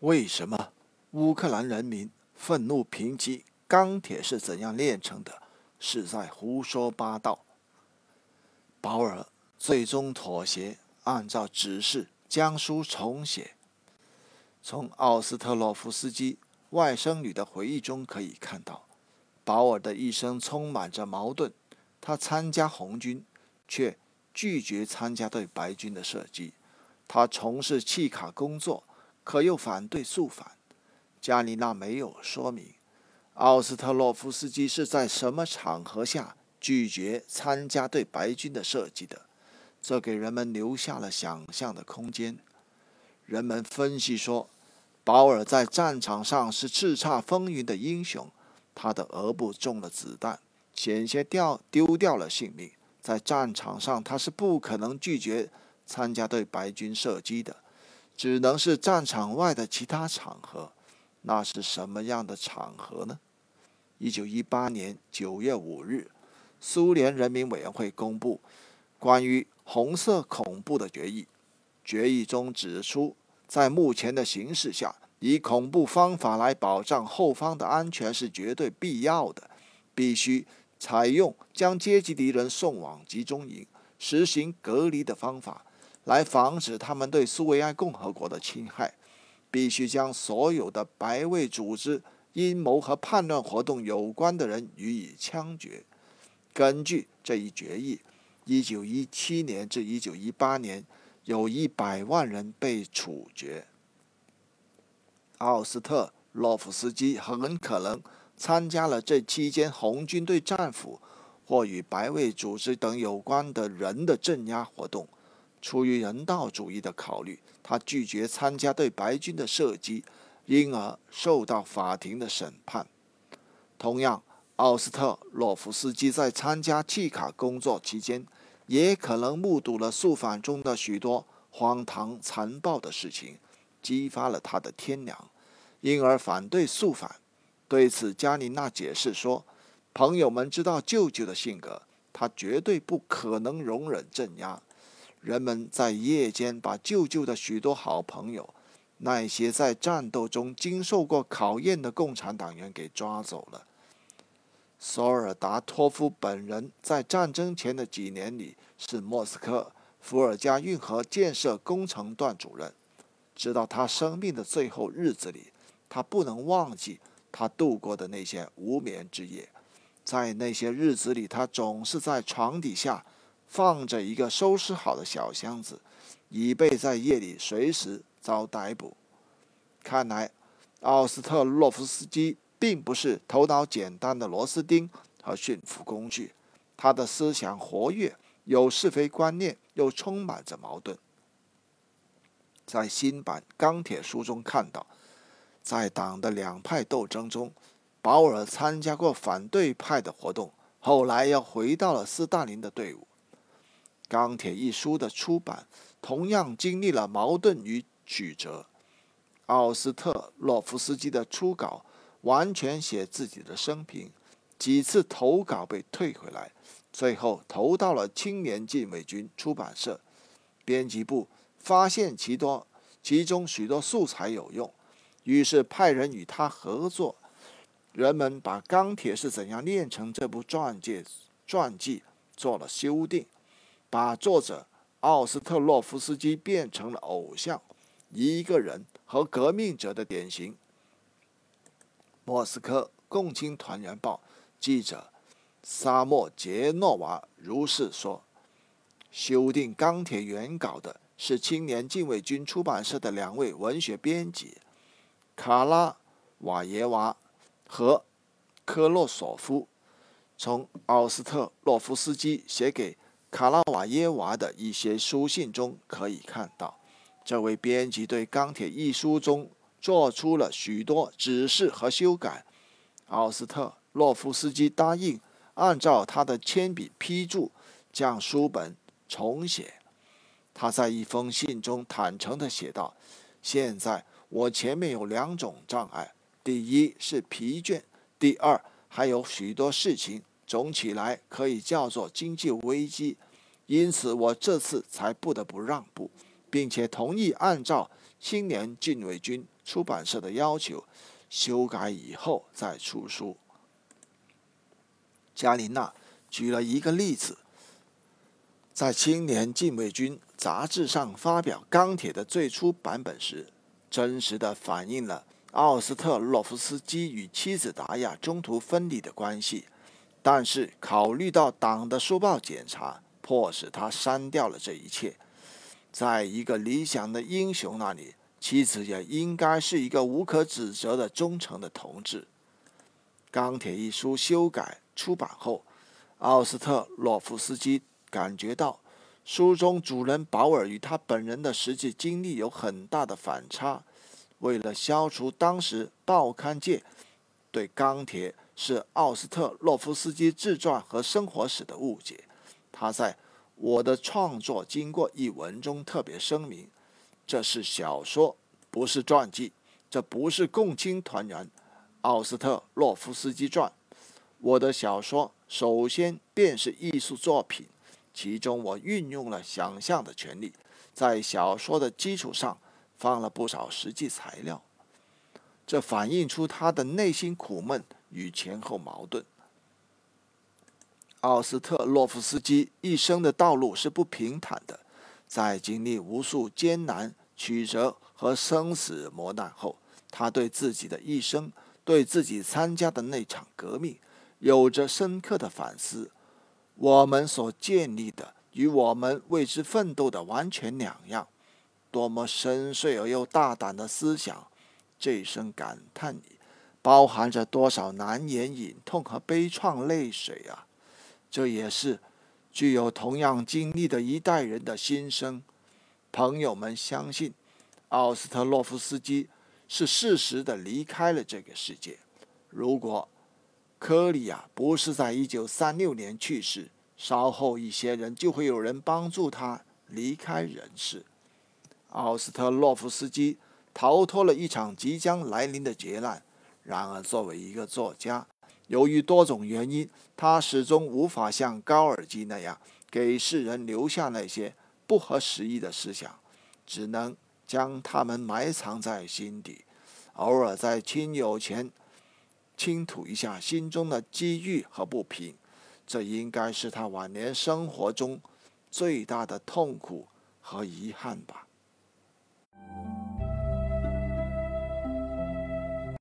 为什么乌克兰人民愤怒抨击钢铁是怎样炼成的？是在胡说八道。保尔最终妥协，按照指示将书重写。从奥斯特洛夫斯基外甥女的回忆中可以看到，保尔的一生充满着矛盾。他参加红军，却拒绝参加对白军的射击；他从事契卡工作。可又反对肃反，加里娜没有说明奥斯特洛夫斯基是在什么场合下拒绝参加对白军的设计的，这给人们留下了想象的空间。人们分析说，保尔在战场上是叱咤风云的英雄，他的额部中了子弹，险些掉丢掉了性命，在战场上他是不可能拒绝参加对白军射击的。只能是战场外的其他场合，那是什么样的场合呢？一九一八年九月五日，苏联人民委员会公布关于红色恐怖的决议。决议中指出，在目前的形势下，以恐怖方法来保障后方的安全是绝对必要的，必须采用将阶级敌人送往集中营、实行隔离的方法。来防止他们对苏维埃共和国的侵害，必须将所有的白卫组织阴谋和叛乱活动有关的人予以枪决。根据这一决议，1917年至1918年有一百万人被处决。奥斯特洛夫斯基很可能参加了这期间红军对战俘或与白卫组织等有关的人的镇压活动。出于人道主义的考虑，他拒绝参加对白军的射击，因而受到法庭的审判。同样，奥斯特洛夫斯基在参加契卡工作期间，也可能目睹了肃反中的许多荒唐残暴的事情，激发了他的天良，因而反对肃反。对此，加琳娜解释说：“朋友们知道舅舅的性格，他绝对不可能容忍镇压。”人们在夜间把舅舅的许多好朋友，那些在战斗中经受过考验的共产党员给抓走了。索尔达托夫本人在战争前的几年里是莫斯科伏尔加运河建设工程段主任。直到他生命的最后日子里，他不能忘记他度过的那些无眠之夜。在那些日子里，他总是在床底下。放着一个收拾好的小箱子，以备在夜里随时遭逮捕。看来，奥斯特洛夫斯基并不是头脑简单的螺丝钉和驯服工具，他的思想活跃，有是非观念，又充满着矛盾。在新版《钢铁》书中看到，在党的两派斗争中，保尔参加过反对派的活动，后来又回到了斯大林的队伍。《钢铁》一书的出版同样经历了矛盾与曲折。奥斯特洛夫斯基的初稿完全写自己的生平，几次投稿被退回来，最后投到了青年禁卫军出版社。编辑部发现其多其中许多素材有用，于是派人与他合作。人们把《钢铁是怎样炼成》这部传记传记做了修订。把作者奥斯特洛夫斯基变成了偶像，一个人和革命者的典型。莫斯科共青团员报记者沙莫杰诺娃如是说：“修订《钢铁》原稿的是青年禁卫军出版社的两位文学编辑卡拉瓦耶娃和科洛索夫。从奥斯特洛夫斯基写给。”卡拉瓦耶娃的一些书信中可以看到，这位编辑对《钢铁》一书中做出了许多指示和修改。奥斯特洛夫斯基答应按照他的铅笔批注，将书本重写。他在一封信中坦诚地写道：“现在我前面有两种障碍，第一是疲倦，第二还有许多事情。”总起来可以叫做经济危机，因此我这次才不得不让步，并且同意按照青年禁卫军出版社的要求，修改以后再出书。加琳娜举了一个例子，在《青年禁卫军》杂志上发表《钢铁》的最初版本时，真实的反映了奥斯特洛夫斯基与妻子达亚中途分离的关系。但是，考虑到党的书报检查，迫使他删掉了这一切。在一个理想的英雄那里，妻子也应该是一个无可指责的忠诚的同志。《钢铁》一书修改出版后，奥斯特洛夫斯基感觉到书中主人保尔与他本人的实际经历有很大的反差。为了消除当时报刊界对《钢铁》是奥斯特洛夫斯基自传和生活史的误解，他在《我的创作经过》一文中特别声明：“这是小说，不是传记，这不是共青团员奥斯特洛夫斯基传。我的小说首先便是艺术作品，其中我运用了想象的权利，在小说的基础上放了不少实际材料，这反映出他的内心苦闷。”与前后矛盾。奥斯特洛夫斯基一生的道路是不平坦的，在经历无数艰难曲折和生死磨难后，他对自己的一生，对自己参加的那场革命，有着深刻的反思。我们所建立的与我们为之奋斗的完全两样，多么深邃而又大胆的思想！这一声感叹。包含着多少难言隐痛和悲怆泪水啊！这也是具有同样经历的一代人的心声。朋友们相信，奥斯特洛夫斯基是适时的离开了这个世界。如果科里亚不是在一九三六年去世，稍后一些人就会有人帮助他离开人世。奥斯特洛夫斯基逃脱了一场即将来临的劫难。然而，作为一个作家，由于多种原因，他始终无法像高尔基那样给世人留下那些不合时宜的思想，只能将他们埋藏在心底，偶尔在亲友前倾吐一下心中的机遇和不平。这应该是他晚年生活中最大的痛苦和遗憾吧。